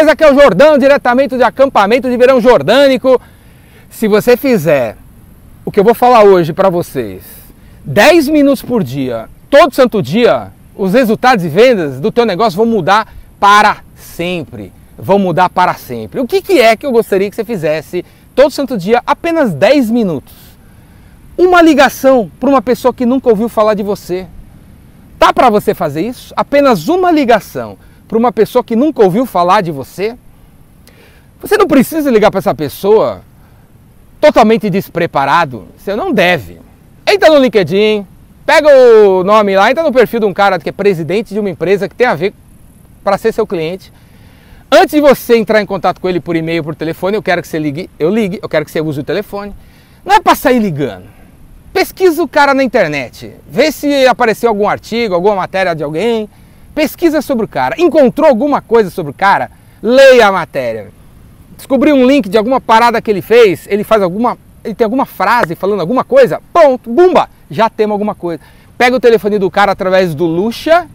beleza? Aqui é o Jordão, diretamente de acampamento de verão jordânico. Se você fizer o que eu vou falar hoje para vocês, 10 minutos por dia, todo santo dia, os resultados e vendas do teu negócio vão mudar para sempre. Vão mudar para sempre. O que, que é que eu gostaria que você fizesse todo santo dia, apenas 10 minutos? Uma ligação para uma pessoa que nunca ouviu falar de você. Tá para você fazer isso? Apenas uma ligação para uma pessoa que nunca ouviu falar de você? Você não precisa ligar para essa pessoa totalmente despreparado. Você não deve. Entra no LinkedIn, pega o nome lá, entra no perfil de um cara que é presidente de uma empresa que tem a ver para ser seu cliente. Antes de você entrar em contato com ele por e-mail, por telefone, eu quero que você ligue, eu ligue, eu quero que você use o telefone. Não é para sair ligando. Pesquisa o cara na internet, vê se apareceu algum artigo, alguma matéria de alguém, pesquisa sobre o cara. Encontrou alguma coisa sobre o cara? Leia a matéria. Descobriu um link de alguma parada que ele fez, ele faz alguma, ele tem alguma frase falando alguma coisa? Pronto, bumba, já temos alguma coisa. Pega o telefone do cara através do Luxa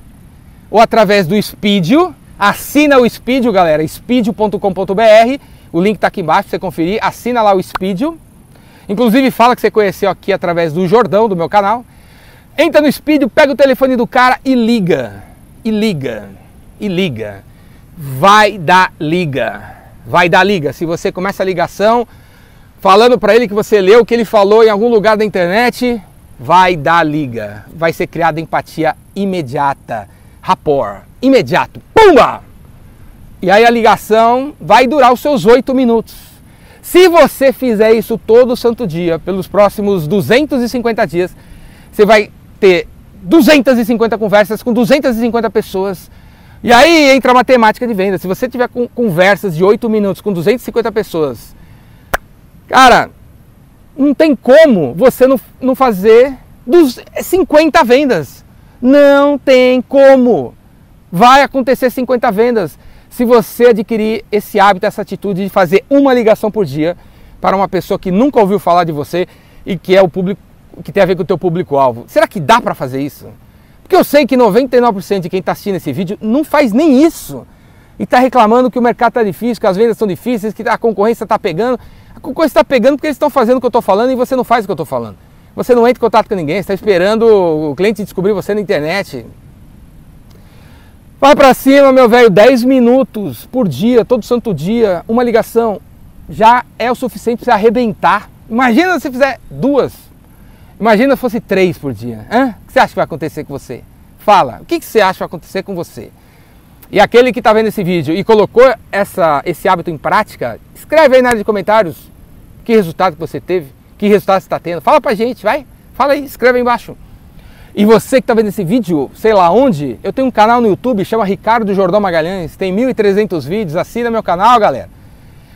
ou através do Speedio, assina o Speedio, galera, speedio.com.br. O link está aqui embaixo para você conferir. Assina lá o Speedio Inclusive fala que você conheceu aqui através do Jordão, do meu canal. Entra no Speed, pega o telefone do cara e liga. E liga. E liga. Vai dar liga. Vai dar liga. Se você começa a ligação falando para ele que você leu o que ele falou em algum lugar da internet, vai dar liga. Vai ser criada empatia imediata. Rapport. Imediato. Pumba! E aí a ligação vai durar os seus oito minutos. Se você fizer isso todo santo dia, pelos próximos 250 dias, você vai ter 250 conversas com 250 pessoas. E aí entra a matemática de venda. Se você tiver com conversas de 8 minutos com 250 pessoas, cara, não tem como você não, não fazer dos 50 vendas. Não tem como. Vai acontecer 50 vendas se você adquirir esse hábito, essa atitude de fazer uma ligação por dia para uma pessoa que nunca ouviu falar de você e que é o público que tem a ver com o teu público-alvo. Será que dá para fazer isso? Porque eu sei que 99% de quem está assistindo esse vídeo não faz nem isso. E está reclamando que o mercado está difícil, que as vendas estão difíceis, que a concorrência está pegando. A concorrência está pegando porque eles estão fazendo o que eu estou falando e você não faz o que eu estou falando. Você não entra em contato com ninguém, está esperando o cliente descobrir você na internet. Vai para cima, meu velho, 10 minutos por dia, todo santo dia, uma ligação já é o suficiente para você arrebentar. Imagina se fizer duas. Imagina se fosse três por dia. Hã? O que você acha que vai acontecer com você? Fala, o que você acha que vai acontecer com você? E aquele que está vendo esse vídeo e colocou essa, esse hábito em prática, escreve aí na área de comentários que resultado que você teve, que resultado você está tendo. Fala pra gente, vai. Fala aí, escreve aí embaixo. E você que está vendo esse vídeo, sei lá onde, eu tenho um canal no YouTube, chama Ricardo Jordão Magalhães, tem 1.300 vídeos, assina meu canal, galera.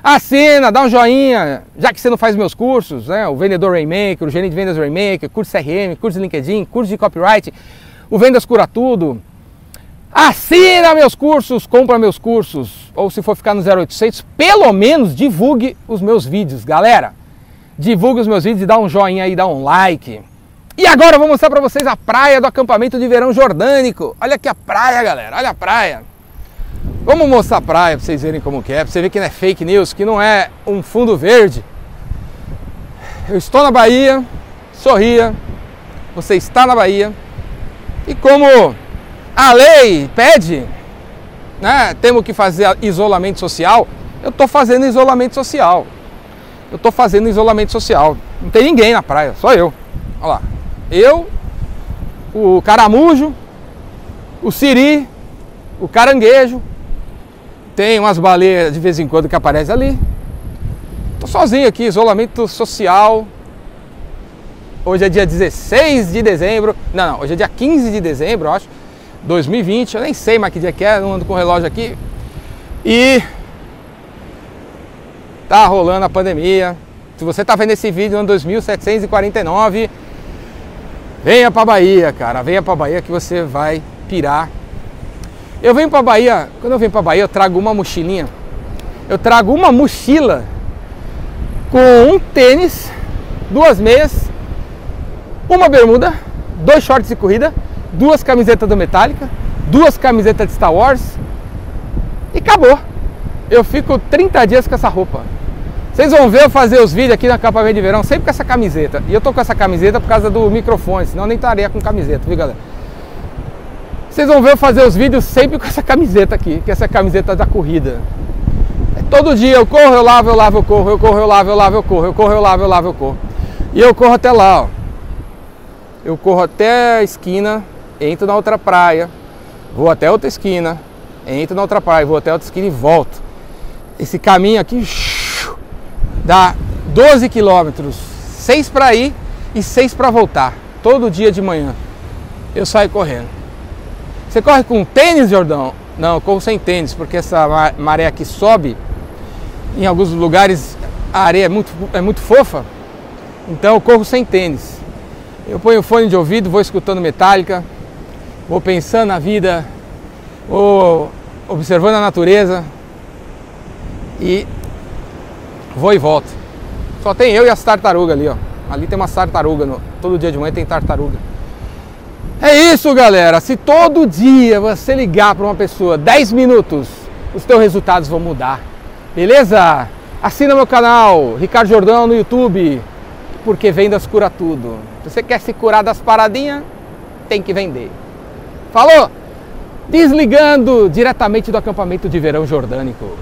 Assina, dá um joinha, já que você não faz meus cursos, né? O Vendedor Rainmaker, o Gerente de Vendas Rainmaker, curso CRM, curso de LinkedIn, curso de Copyright, o Vendas Cura Tudo. Assina meus cursos, compra meus cursos, ou se for ficar no 0800, pelo menos divulgue os meus vídeos, galera. Divulgue os meus vídeos e dá um joinha aí, dá um like. E agora eu vou mostrar para vocês a praia do acampamento de verão jordânico. Olha aqui a praia, galera. Olha a praia. Vamos mostrar a praia para vocês verem como que é, para você ver que não é fake news, que não é um fundo verde. Eu estou na Bahia, sorria. Você está na Bahia. E como a lei pede, né, temos que fazer isolamento social, eu estou fazendo isolamento social. Eu estou fazendo isolamento social. Não tem ninguém na praia, só eu. Olha lá. Eu, o caramujo, o siri, o caranguejo, tem umas baleias de vez em quando que aparecem ali. Tô sozinho aqui, isolamento social. Hoje é dia 16 de dezembro. Não, não, hoje é dia 15 de dezembro, eu acho. 2020, eu nem sei mais que dia que é, não ando com o relógio aqui. E tá rolando a pandemia. Se você tá vendo esse vídeo no 2749, Venha para Bahia, cara. Venha para Bahia que você vai pirar. Eu venho para Bahia, quando eu venho para Bahia, eu trago uma mochilinha. Eu trago uma mochila com um tênis, duas meias, uma bermuda, dois shorts de corrida, duas camisetas do Metallica, duas camisetas de Star Wars e acabou. eu fico 30 dias com essa roupa. Vocês vão ver eu fazer os vídeos aqui no acampamento de verão sempre com essa camiseta. E eu tô com essa camiseta por causa do microfone, senão eu nem estaria com camiseta, viu galera? Vocês vão ver eu fazer os vídeos sempre com essa camiseta aqui, que é essa camiseta da corrida. É todo dia eu corro, eu lavo, eu lavo, eu corro, eu corro, eu lavo, eu lavo, eu corro, eu corro, eu lavo, eu lavo, eu corro. E eu corro até lá, ó. Eu corro até a esquina, entro na outra praia, vou até outra esquina, entro na outra praia, vou até outra esquina e volto. Esse caminho aqui dá 12 quilômetros, 6 para ir e 6 para voltar, todo dia de manhã. Eu saio correndo. Você corre com tênis, Jordão? Não, eu corro sem tênis, porque essa maré aqui sobe. Em alguns lugares a areia é muito, é muito fofa, então eu corro sem tênis. Eu ponho fone de ouvido, vou escutando metálica, vou pensando na vida, vou observando a natureza e vou e volto. Só tem eu e as tartarugas ali, ó. Ali tem uma tartaruga, todo dia de manhã tem tartaruga. É isso, galera. Se todo dia você ligar para uma pessoa 10 minutos, os teus resultados vão mudar. Beleza? Assina meu canal, Ricardo Jordão no YouTube, porque vendas cura tudo. Se você quer se curar das paradinhas, tem que vender. Falou? Desligando diretamente do acampamento de verão jordânico.